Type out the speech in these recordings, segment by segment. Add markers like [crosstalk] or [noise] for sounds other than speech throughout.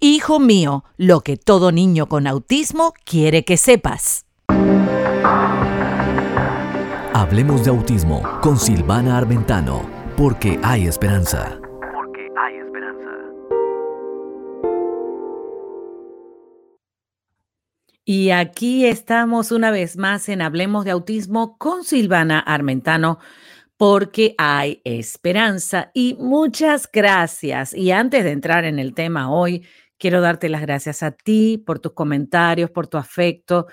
Hijo mío, lo que todo niño con autismo quiere que sepas. Hablemos de autismo con Silvana Armentano, porque hay esperanza. Porque hay esperanza. Y aquí estamos una vez más en Hablemos de autismo con Silvana Armentano porque hay esperanza y muchas gracias. Y antes de entrar en el tema hoy, Quiero darte las gracias a ti por tus comentarios, por tu afecto,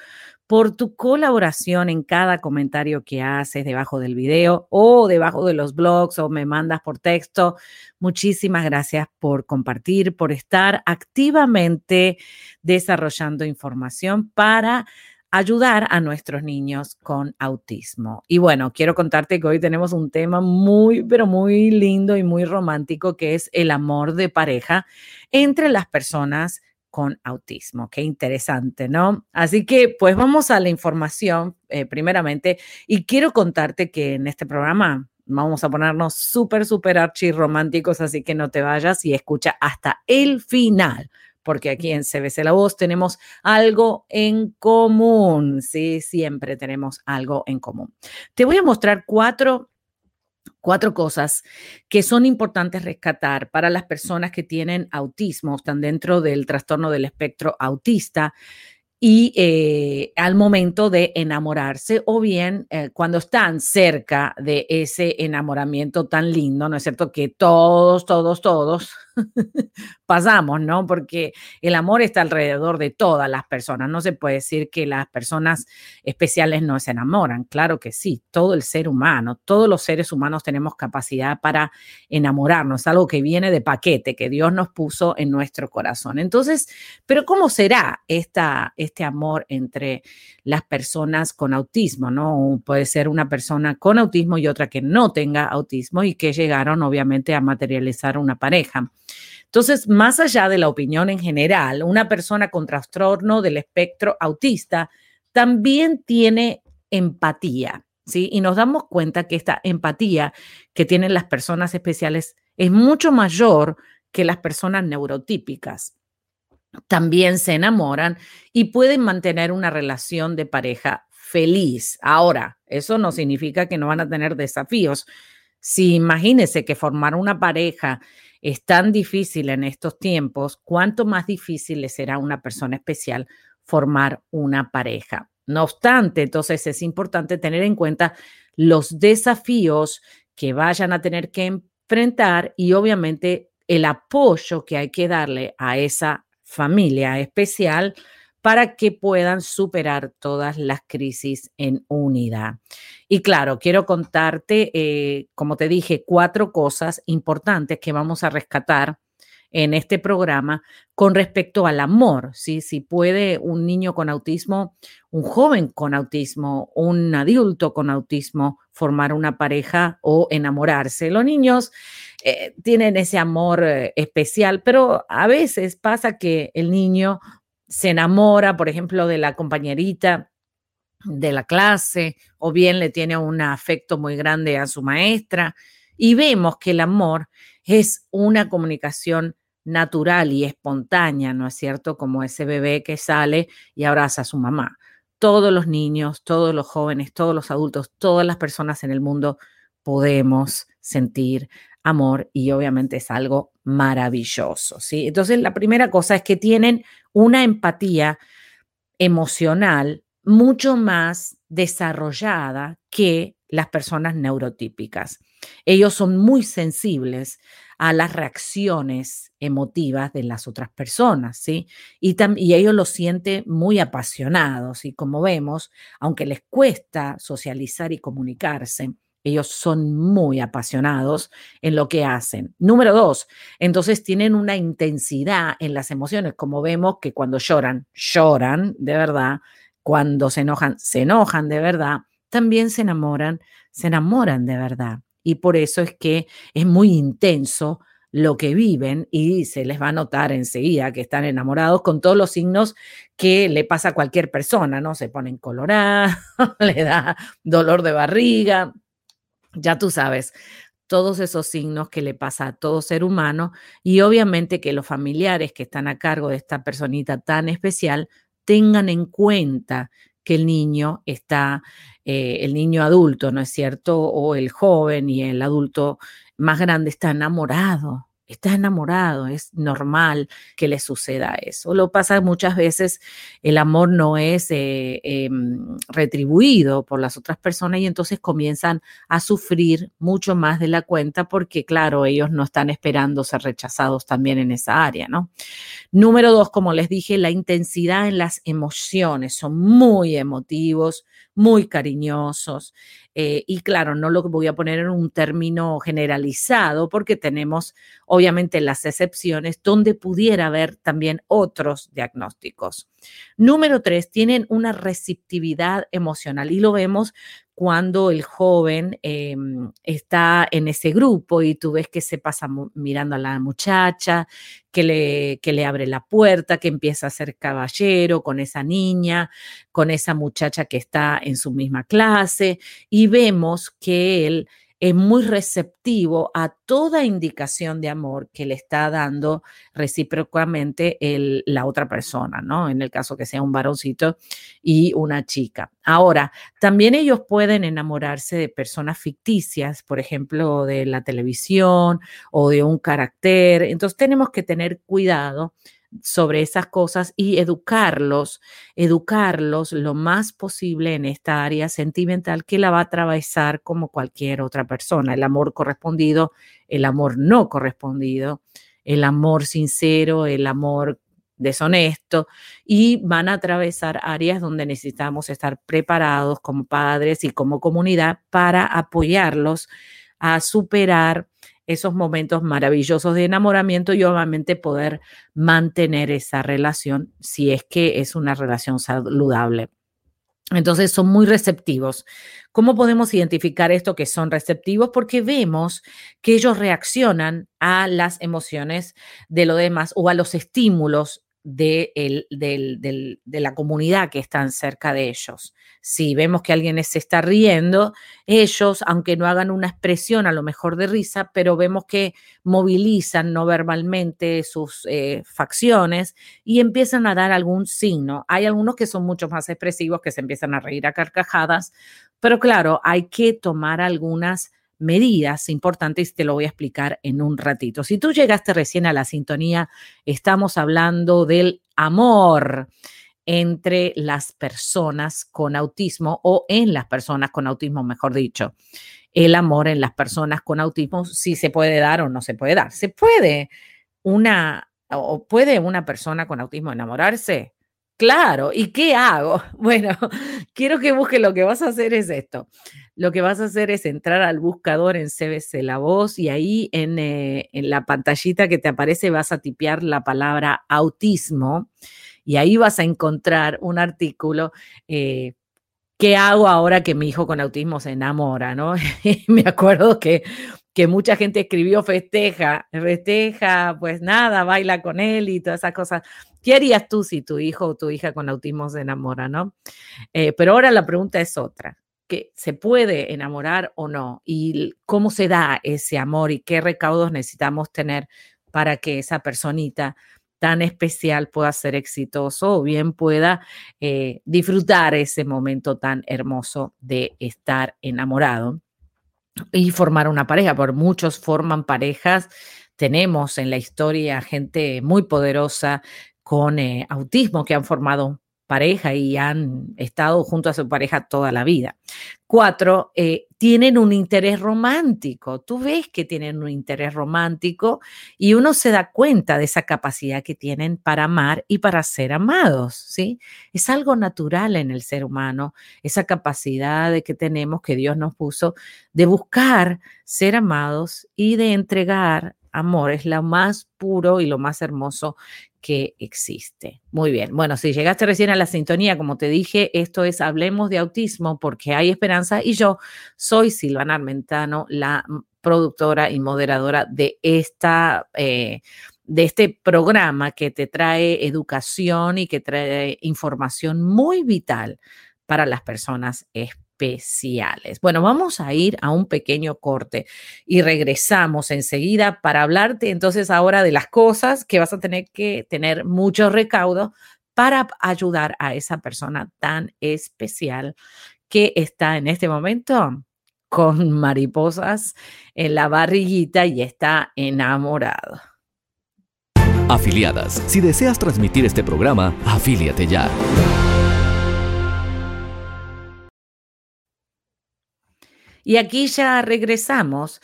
por tu colaboración en cada comentario que haces debajo del video o debajo de los blogs o me mandas por texto. Muchísimas gracias por compartir, por estar activamente desarrollando información para ayudar a nuestros niños con autismo. Y bueno, quiero contarte que hoy tenemos un tema muy, pero muy lindo y muy romántico, que es el amor de pareja entre las personas con autismo. Qué interesante, ¿no? Así que pues vamos a la información eh, primeramente y quiero contarte que en este programa vamos a ponernos súper, súper archi románticos, así que no te vayas y escucha hasta el final porque aquí en CBC La Voz tenemos algo en común, sí, siempre tenemos algo en común. Te voy a mostrar cuatro cuatro cosas que son importantes rescatar para las personas que tienen autismo, están dentro del trastorno del espectro autista y eh, al momento de enamorarse o bien eh, cuando están cerca de ese enamoramiento tan lindo, ¿no es cierto? Que todos, todos, todos [laughs] pasamos, ¿no? Porque el amor está alrededor de todas las personas. No se puede decir que las personas especiales no se enamoran. Claro que sí, todo el ser humano, todos los seres humanos tenemos capacidad para enamorarnos, algo que viene de paquete, que Dios nos puso en nuestro corazón. Entonces, pero ¿cómo será esta, este amor entre las personas con autismo, ¿no? Puede ser una persona con autismo y otra que no tenga autismo y que llegaron obviamente a materializar una pareja. Entonces, más allá de la opinión en general, una persona con trastorno del espectro autista también tiene empatía, ¿sí? Y nos damos cuenta que esta empatía que tienen las personas especiales es mucho mayor que las personas neurotípicas. También se enamoran y pueden mantener una relación de pareja feliz. Ahora, eso no significa que no van a tener desafíos. Si imagínense que formar una pareja es tan difícil en estos tiempos, cuánto más difícil le será a una persona especial formar una pareja. No obstante, entonces es importante tener en cuenta los desafíos que vayan a tener que enfrentar y obviamente el apoyo que hay que darle a esa familia especial para que puedan superar todas las crisis en unidad. Y claro, quiero contarte, eh, como te dije, cuatro cosas importantes que vamos a rescatar en este programa con respecto al amor. Si puede un niño con autismo, un joven con autismo, un adulto con autismo formar una pareja o enamorarse. Los niños eh, tienen ese amor eh, especial, pero a veces pasa que el niño se enamora, por ejemplo, de la compañerita de la clase o bien le tiene un afecto muy grande a su maestra y vemos que el amor es una comunicación natural y espontánea, ¿no es cierto? Como ese bebé que sale y abraza a su mamá. Todos los niños, todos los jóvenes, todos los adultos, todas las personas en el mundo podemos sentir amor y obviamente es algo maravilloso, ¿sí? Entonces, la primera cosa es que tienen una empatía emocional mucho más desarrollada que las personas neurotípicas. Ellos son muy sensibles a las reacciones emotivas de las otras personas, ¿sí? Y, ellos lo sienten muy apasionados y como vemos, aunque les cuesta socializar y comunicarse, Ellos son muy apasionados en lo que hacen. Número dos, entonces tienen una intensidad en las emociones, como vemos que cuando lloran, lloran de verdad, cuando se enojan, se enojan de verdad, también se enamoran, se enamoran de verdad. Y por eso es que es muy intenso lo que viven y se les va a notar enseguida que están enamorados con todos los signos que le pasa a cualquier persona, ¿no? Se ponen colorados, [laughs] le da dolor de barriga, ya tú sabes, todos esos signos que le pasa a todo ser humano y obviamente que los familiares que están a cargo de esta personita tan especial tengan en cuenta que el niño está, eh, el niño adulto, ¿no es cierto? O el joven y el adulto más grande está enamorado está enamorado, es normal que le suceda eso. Lo pasa muchas veces, el amor no es eh, em, retribuido por las otras personas y entonces comienzan a sufrir mucho más de la cuenta porque, claro, ellos no están esperando ser rechazados también en esa área, ¿no? Número dos, como les dije, la intensidad en las emociones, son muy emotivos, muy cariñosos. Eh, y claro, no lo voy a poner en un término generalizado porque tenemos obviamente las excepciones donde pudiera haber también otros diagnósticos. Número tres, tienen una receptividad emocional y lo vemos cuando el joven em, está en ese grupo y tú ves que se pasa mirando a la muchacha, que le, que le abre la puerta, que empieza a ser caballero con esa niña, con esa muchacha que está en su misma clase y vemos que él es muy receptivo a toda indicación de amor que le está dando recíprocamente el, la otra persona, ¿no? En el caso que sea un varoncito y una chica. Ahora, también ellos pueden enamorarse de personas ficticias, por ejemplo, de la televisión o de un carácter. Entonces tenemos que tener cuidado sobre esas cosas y educarlos, educarlos lo más posible en esta área sentimental que la va a atravesar como cualquier otra persona. El amor correspondido, el amor no correspondido, el amor sincero, el amor deshonesto y van a atravesar áreas donde necesitamos estar preparados como padres y como comunidad para apoyarlos a superar esos momentos maravillosos de enamoramiento y obviamente poder mantener esa relación si es que es una relación saludable. Entonces son muy receptivos. ¿Cómo podemos identificar esto que son receptivos? Porque vemos que ellos reaccionan a las emociones de lo demás o a los estímulos de, el, de, la comunidad que están cerca de ellos. Si vemos que alguien se está riendo, ellos, aunque no hagan una expresión a lo mejor de risa, pero vemos que movilizan no verbalmente sus eh, facciones y empiezan a dar algún signo. Hay algunos que son mucho más expresivos, que se empiezan a reír a carcajadas, pero claro, hay que tomar algunas medidas importantes te lo voy a explicar en un ratito. Si tú llegaste recién a la sintonía, estamos hablando del amor entre las personas con autismo o en las personas con autismo, mejor dicho. El amor en las personas con autismo, si se puede dar o no se puede dar. Se puede una o puede una persona con autismo enamorarse. Claro, ¿y qué hago? [laughs] Bueno, quiero que busque lo que vas a hacer es esto lo que vas a hacer es entrar al buscador en CBC La Voz y ahí eh, en, la pantallita que te aparece vas a tipear la palabra autismo y ahí vas a encontrar un artículo. Eh, ¿Qué hago ahora que mi hijo con autismo se enamora? ¿no? [laughs] Me acuerdo que, que mucha gente escribió festeja, festeja, pues nada, baila con él y todas esas cosas. ¿Qué harías tú si tu hijo o tu hija con autismo se enamora, no? Eh, pero ahora la pregunta es otra que se puede enamorar o no y cómo se da ese amor y qué recaudos necesitamos tener para que esa personita tan especial pueda ser exitoso o bien pueda eh, disfrutar ese momento tan hermoso de estar enamorado y formar una pareja, por muchos forman parejas. Tenemos en la historia gente muy poderosa con eh, autismo que han formado pareja y han estado junto a su pareja toda la vida. Cuatro, eh, tienen un interés romántico. Tú ves que tienen un interés romántico y uno se da cuenta de esa capacidad que tienen para amar y para ser amados, ¿sí? Es algo natural en el ser humano, esa capacidad de que tenemos, que Dios nos puso, de buscar ser amados y de entregar amor. Es lo más puro y lo más hermoso que existe. Muy bien. Bueno, si llegaste recién a la sintonía, como te dije, esto es Hablemos de Autismo porque hay esperanza y yo soy Silvana Armentano, la productora y moderadora de esta... Eh, de este programa que te trae educación y que trae información muy vital para las personas especiales. Bueno, vamos a ir a un pequeño corte y regresamos enseguida para hablarte entonces ahora de las cosas que vas a tener que tener mucho recaudo para ayudar a esa persona tan especial que está en este momento con mariposas en la barriguita y está enamorado. Afiliadas, si deseas transmitir este programa, afíliate ya. Y aquí ya regresamos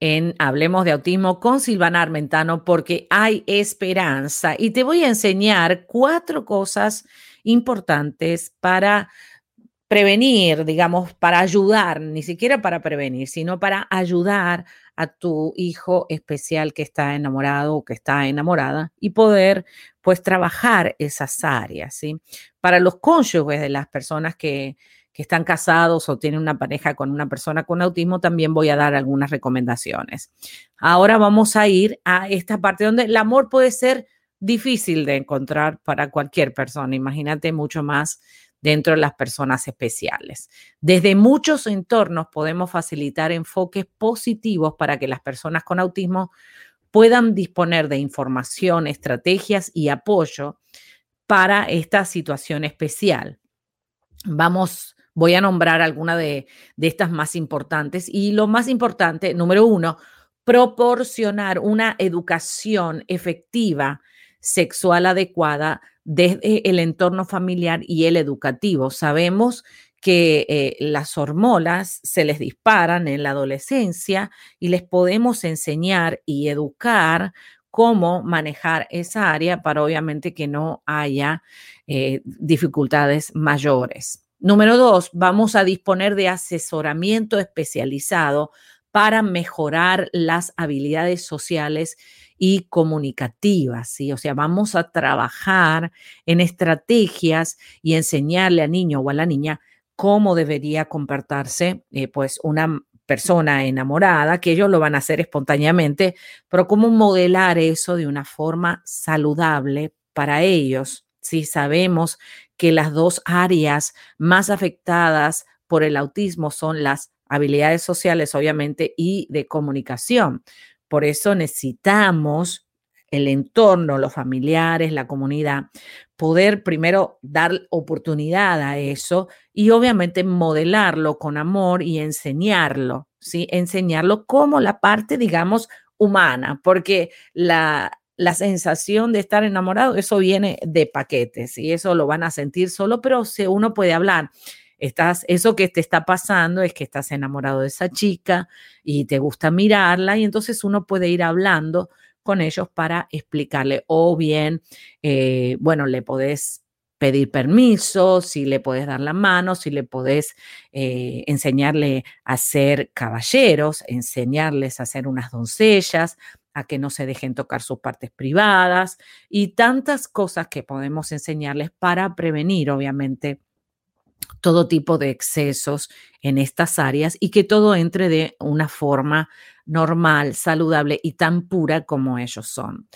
en Hablemos de Autismo con Silvana Armentano porque hay esperanza y te voy a enseñar cuatro cosas importantes para prevenir, digamos, para ayudar, ni siquiera para prevenir, sino para ayudar a tu hijo especial que está enamorado o que está enamorada y poder pues trabajar esas áreas, ¿sí? Para los cónyuges de las personas que que están casados o tienen una pareja con una persona con autismo, también voy a dar algunas recomendaciones. Ahora vamos a ir a esta parte donde el amor puede ser difícil de encontrar para cualquier persona. Imagínate mucho más dentro de las personas especiales. Desde muchos entornos podemos facilitar enfoques positivos para que las personas con autismo puedan disponer de información, estrategias y apoyo para esta situación especial. Vamos Voy a nombrar alguna de, estas más importantes. Y lo más importante, número uno, proporcionar una educación efectiva sexual adecuada desde el entorno familiar y el educativo. Sabemos que eh, las hormonas se les disparan en la adolescencia y les podemos enseñar y educar cómo manejar esa área para obviamente que no haya eh, dificultades mayores. Número dos, vamos a disponer de asesoramiento especializado para mejorar las habilidades sociales y comunicativas, ¿sí? O sea, vamos a trabajar en estrategias y enseñarle al niño o a la niña cómo debería comportarse, eh, pues, una persona enamorada, que ellos lo van a hacer espontáneamente, pero cómo modelar eso de una forma saludable para ellos. Si sabemos que las dos áreas más afectadas por el autismo son las habilidades sociales, obviamente, y de comunicación. Por eso necesitamos el entorno, los familiares, la comunidad, poder primero dar oportunidad a eso y obviamente modelarlo con amor y enseñarlo, ¿sí? Enseñarlo como la parte, digamos, humana, porque la, la sensación de estar enamorado, eso viene de paquetes y eso lo van a sentir solo, pero si uno puede hablar. Estás, eso que te está pasando es que estás enamorado de esa chica y te gusta mirarla y entonces uno puede ir hablando con ellos para explicarle o bien, eh, bueno, le podés pedir permiso, si le puedes dar la mano, si le podés eh, enseñarle a ser caballeros, enseñarles a ser unas doncellas, a que no se dejen tocar sus partes privadas y tantas cosas que podemos enseñarles para prevenir, obviamente, todo tipo de excesos en estas áreas y que todo entre de una forma normal, saludable y tan pura como ellos son.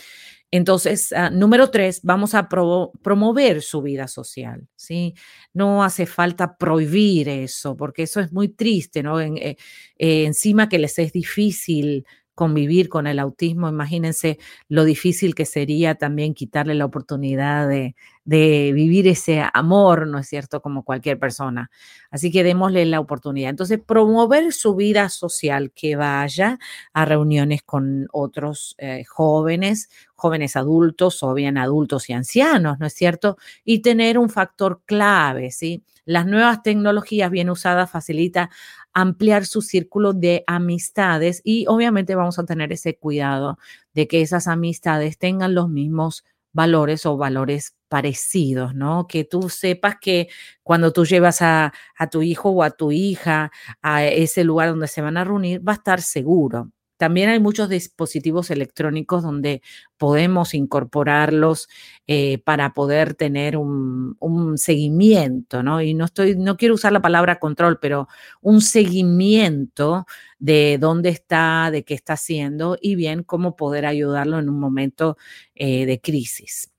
Entonces, ah, número tres, vamos a promover su vida social, ¿sí? No hace falta prohibir eso, porque eso es muy triste, ¿no? Eh, eh, encima que les es difícil convivir con el autismo, imagínense lo difícil que sería también quitarle la oportunidad de, vivir ese amor, ¿no es cierto?, como cualquier persona. Así que démosle la oportunidad. Entonces, promover su vida social, que vaya a reuniones con otros eh, jóvenes, jóvenes adultos o bien adultos y ancianos, ¿no es cierto? Y tener un factor clave, ¿sí? Las nuevas tecnologías bien usadas facilita ampliar su círculo de amistades y obviamente vamos a tener ese cuidado de que esas amistades tengan los mismos valores o valores parecidos, ¿no? Que tú sepas que cuando tú llevas a, tu hijo o a tu hija a ese lugar donde se van a reunir, va a estar seguro. También hay muchos dispositivos electrónicos donde podemos incorporarlos eh, para poder tener un, seguimiento, ¿no? Y no estoy, no quiero usar la palabra control, pero un seguimiento de dónde está, de qué está haciendo y bien cómo poder ayudarlo en un momento eh, de crisis.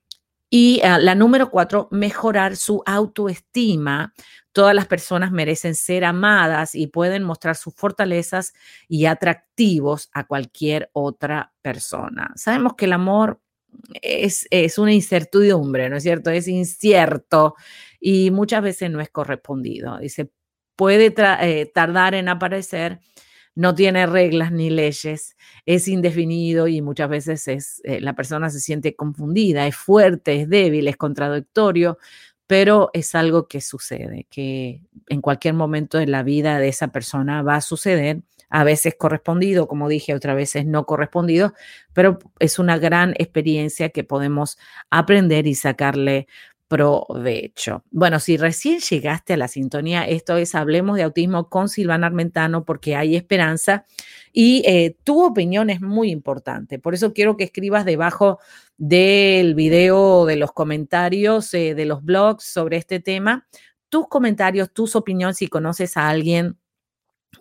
Y uh, la número cuatro, mejorar su autoestima. Todas las personas merecen ser amadas y pueden mostrar sus fortalezas y atractivos a cualquier otra persona. Sabemos que el amor es, es una incertidumbre, ¿no es cierto? Es incierto y muchas veces no es correspondido. Se puede eh, tardar en aparecer no tiene reglas ni leyes, es indefinido y muchas veces es, eh, la persona se siente confundida, es fuerte, es débil, es contradictorio, pero es algo que sucede, que en cualquier momento de la vida de esa persona va a suceder, a veces correspondido, como dije, otras veces no correspondido, pero es una gran experiencia que podemos aprender y sacarle provecho. Bueno, si recién llegaste a la sintonía, esto es Hablemos de Autismo con Silvana Armentano porque hay esperanza y eh, tu opinión es muy importante. Por eso quiero que escribas debajo del video, de los comentarios, eh, de los blogs sobre este tema, tus comentarios, tus opiniones, si conoces a alguien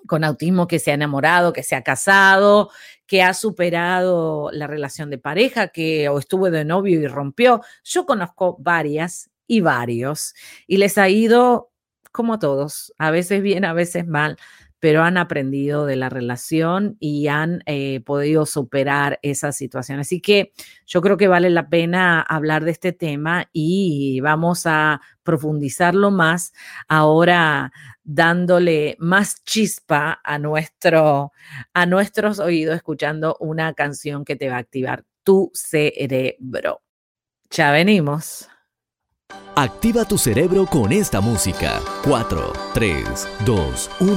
con autismo que se ha enamorado, que se ha casado, que ha superado la relación de pareja, que o estuvo de novio y rompió. Yo conozco varias y varios y les ha ido como a todos, a veces bien, a veces mal, pero han aprendido de la relación y han eh, podido superar esa situación. Así que yo creo que vale la pena hablar de este tema y vamos a profundizarlo más ahora dándole más chispa a, nuestro, a nuestros oídos escuchando una canción que te va a activar tu cerebro. Ya venimos. Activa tu cerebro con esta música. 4, 3, 2, 1.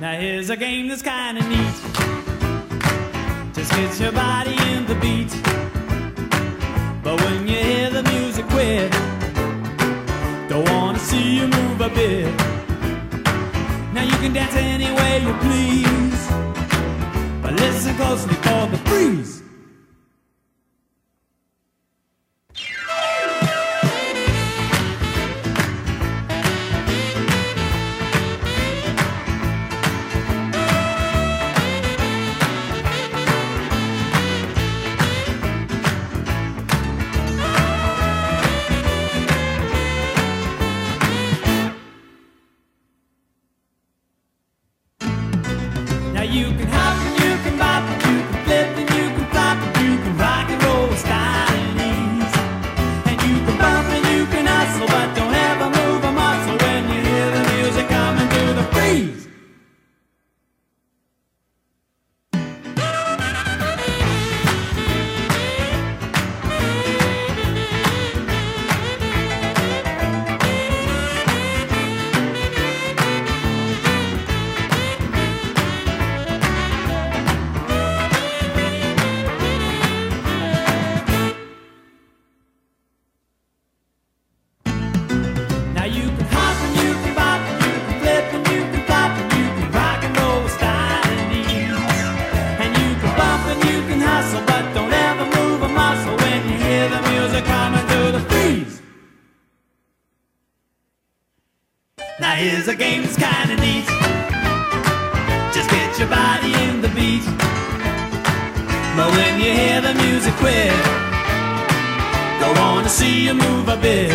Now here's a game that's kind of neat. Just get your body in the beat. When you hear the music quit, don't wanna see you move a bit. Now you can dance any way you please. But listen closely for the the game is kinda neat. Just get your body in the beat. But when you hear the music quit, go on to see you move a bit.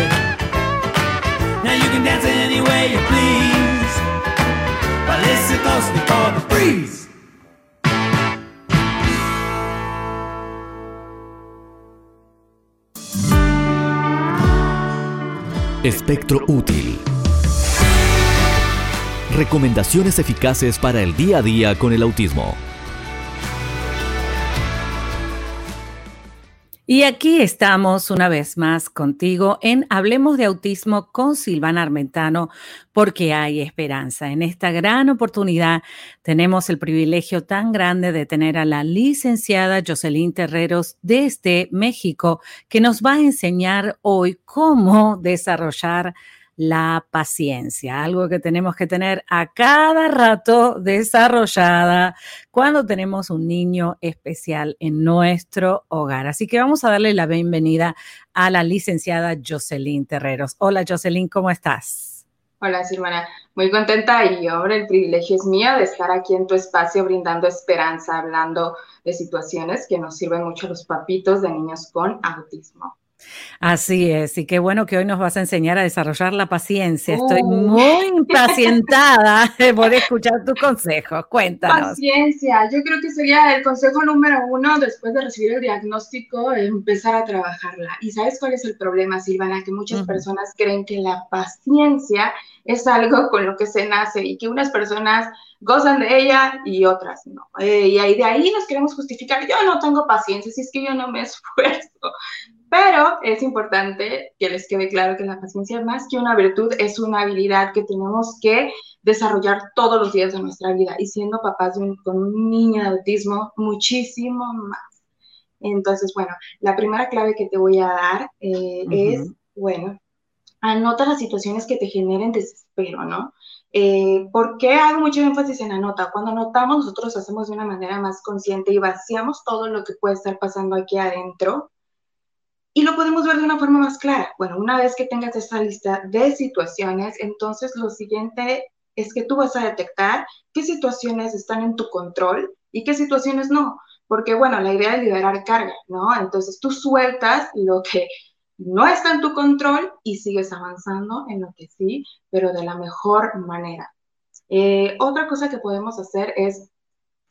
Now you can dance any way you please. But listen closely for the freeze. Espectro útil Recomendaciones eficaces para el día a día con el autismo. Y aquí estamos una vez más contigo en Hablemos de Autismo con Silvana Armentano, porque hay esperanza. En esta gran oportunidad tenemos el privilegio tan grande de tener a la licenciada Jocelyn Terreros desde México, que nos va a enseñar hoy cómo desarrollar la paciencia, algo que tenemos que tener a cada rato desarrollada cuando tenemos un niño especial en nuestro hogar. Así que vamos a darle la bienvenida a la licenciada Jocelyn Terreros. Hola Jocelyn, ¿cómo estás? Hola Silvana, muy contenta y ahora el privilegio es mío de estar aquí en tu espacio brindando esperanza, hablando de situaciones que nos sirven mucho a los papitos de niños con autismo. Así es, y qué bueno que hoy nos vas a enseñar a desarrollar la paciencia. Estoy muy impacientada [laughs] poder escuchar tus consejos. Cuéntanos. Paciencia, yo creo que sería el consejo número uno después de recibir el diagnóstico, empezar a trabajarla. ¿Y sabes cuál es el problema, Silvana? Que muchas personas creen que la paciencia es algo con lo que se nace y que unas personas gozan de ella y otras no. Eh, y ahí de ahí nos queremos justificar, yo no tengo paciencia, si es que yo no me esfuerzo. Pero es importante que les quede claro que la paciencia, más que una virtud, es una habilidad que tenemos que desarrollar todos los días de nuestra vida. Y siendo papás con un niño de autismo, muchísimo más. Entonces, bueno, la primera clave que te voy a dar eh, es, bueno, anota las situaciones que te generen desespero, ¿no? Eh, ¿Por qué hago mucho énfasis en anota? Cuando anotamos, nosotros hacemos de una manera más consciente y vaciamos todo lo que puede estar pasando aquí adentro y lo podemos ver de una forma más clara. Bueno, una vez que tengas esta lista de situaciones, entonces lo siguiente es que tú vas a detectar qué situaciones están en tu control y qué situaciones no. Porque, bueno, la idea es liberar carga, ¿no? Entonces tú sueltas lo que no está en tu control y sigues avanzando en lo que sí, pero de la mejor manera. Eh, otra cosa que podemos hacer es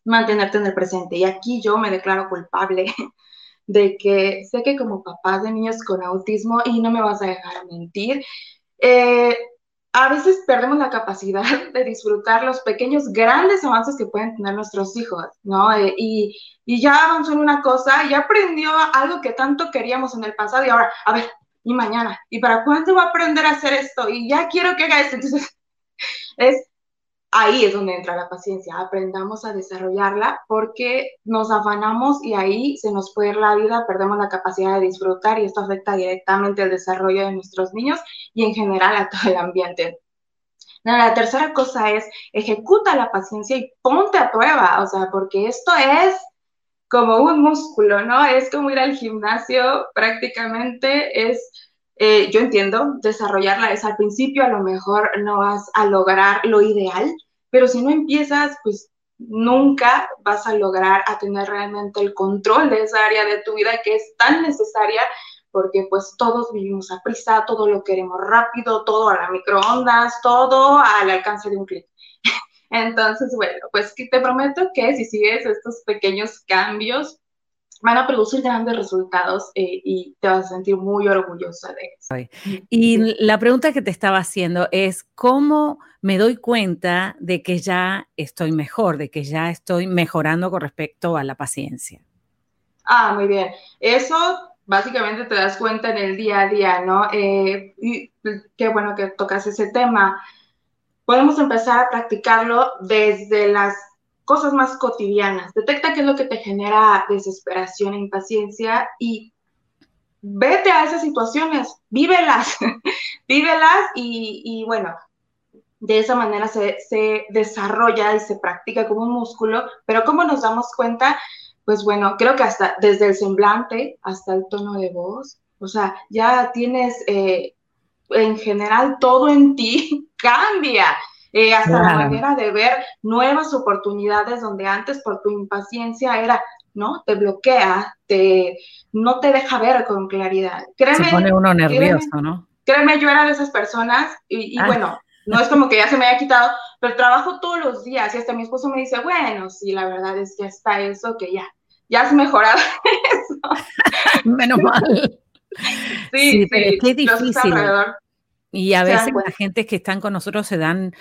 mantenerte en el presente. Y aquí yo me declaro culpable [laughs] de que sé que como papás de niños con autismo, y no me vas a dejar mentir, eh, a veces perdemos la capacidad [laughs] de disfrutar los pequeños, grandes avances que pueden tener nuestros hijos, ¿no? Eh, y, y, ya avanzó en una cosa, ya aprendió algo que tanto queríamos en el pasado y ahora, a ver, y mañana, ¿y para cuándo va a aprender a hacer esto? Y ya quiero que haga esto. Entonces, [laughs] es ahí es donde entra la paciencia, aprendamos a desarrollarla porque nos afanamos y ahí se nos puede ir la vida, perdemos la capacidad de disfrutar y esto afecta directamente el desarrollo de nuestros niños y en general a todo el ambiente. la tercera cosa es ejecuta la paciencia y ponte a prueba, o sea, porque esto es como un músculo, ¿no? Es como ir al gimnasio prácticamente, es eh, yo entiendo, desarrollarla es al principio, a lo mejor no vas a lograr lo ideal, pero si no empiezas, pues nunca vas a lograr a tener realmente el control de esa área de tu vida que es tan necesaria porque pues todos vivimos a prisa, todo lo queremos rápido, todo a la microondas, todo al alcance de un clic. [laughs] Entonces, bueno, pues te prometo que si sigues estos pequeños cambios, van a producir grandes resultados eh, y te vas a sentir muy orgullosa de eso. Y la pregunta que te estaba haciendo es, ¿cómo me doy cuenta de que ya estoy mejor, de que ya estoy mejorando con respecto a la paciencia? Ah, muy bien. Eso básicamente te das cuenta en el día a día, ¿no? Eh, y qué bueno que tocas ese tema. Podemos empezar a practicarlo desde las cosas más cotidianas. Detecta qué es lo que te genera desesperación e impaciencia y vete a esas situaciones, vívelas, [laughs] vívelas y, bueno, de esa manera se, se, desarrolla y se practica como un músculo, pero ¿cómo nos damos cuenta? Pues bueno, creo que hasta desde el semblante hasta el tono de voz, o sea, ya tienes eh, en general todo en ti [laughs] cambia eh, hasta la manera de ver nuevas oportunidades donde antes por tu impaciencia era, ¿no? Te bloquea, te, no te deja ver con claridad. Créeme, se pone uno nervioso, ¿no? Créeme, yo era de esas personas y, ah. bueno, no es como que ya se me haya quitado, pero trabajo todos los días y hasta mi esposo me dice, bueno, sí, la verdad es que está eso, que ya, ya has mejorado [laughs] eso. [laughs] Menos mal. Sí, pero es difícil. Y a veces la gente que están con nosotros se dan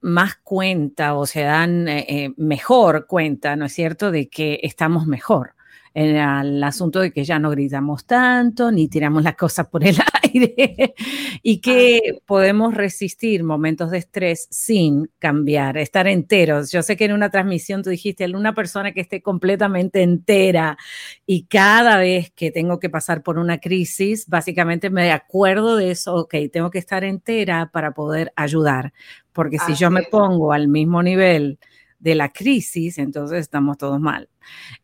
más cuenta o se dan eh, eh, mejor cuenta, ¿no es cierto?, de que estamos mejor. En el asunto de que ya no gritamos tanto, ni tiramos las cosas por el [laughs] aire, y que podemos resistir momentos de estrés sin cambiar, estar enteros. Yo sé que en una transmisión tú dijiste, una persona que esté completamente entera y cada vez que tengo que pasar por una crisis, básicamente me acuerdo de eso, ok, tengo que estar entera para poder ayudar, porque si yo me pongo al mismo nivel, de la crisis, entonces estamos todos mal.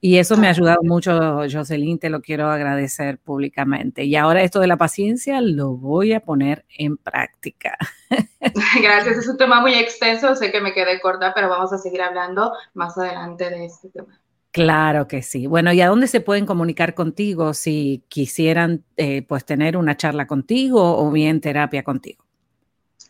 Y eso me ha ayudado mucho, Jocelyn, te lo quiero agradecer públicamente. Y ahora esto de la paciencia lo voy a poner en práctica. [laughs] Gracias, es un tema muy extenso, sé que me quedé corta, pero vamos a seguir hablando más adelante de este tema. Claro que sí. Bueno, ¿y a dónde se pueden comunicar contigo si quisieran eh, pues tener una charla contigo o bien terapia contigo?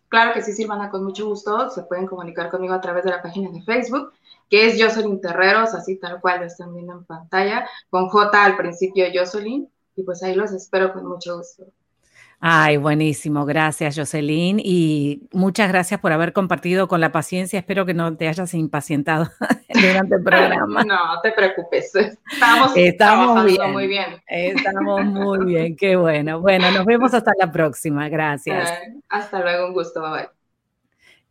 Claro que sí, Silvana, con mucho gusto. Se pueden comunicar conmigo a través de la página de Facebook, que es Jocelyn Terreros, así tal cual lo están viendo en pantalla, con J al principio Jocelyn. Y pues ahí los espero con mucho gusto. Ay, buenísimo. Gracias, Jocelyn. Y muchas gracias por haber compartido con la paciencia. Espero que no te hayas impacientado [laughs] durante el programa. [laughs] No, te preocupes. Estamos, Estamos bien. muy bien. Estamos muy [laughs] bien. Qué bueno. Bueno, nos vemos hasta la próxima. Gracias. hasta luego. Un gusto. Bye bye.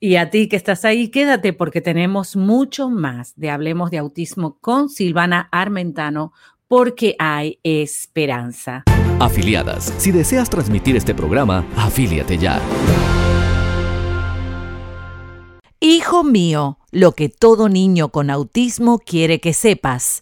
Y a ti que estás ahí, quédate porque tenemos mucho más de Hablemos de Autismo con Silvana Armentano porque hay esperanza. Afiliadas, si deseas transmitir este programa, afíliate ya. Hijo mío, lo que todo niño con autismo quiere que sepas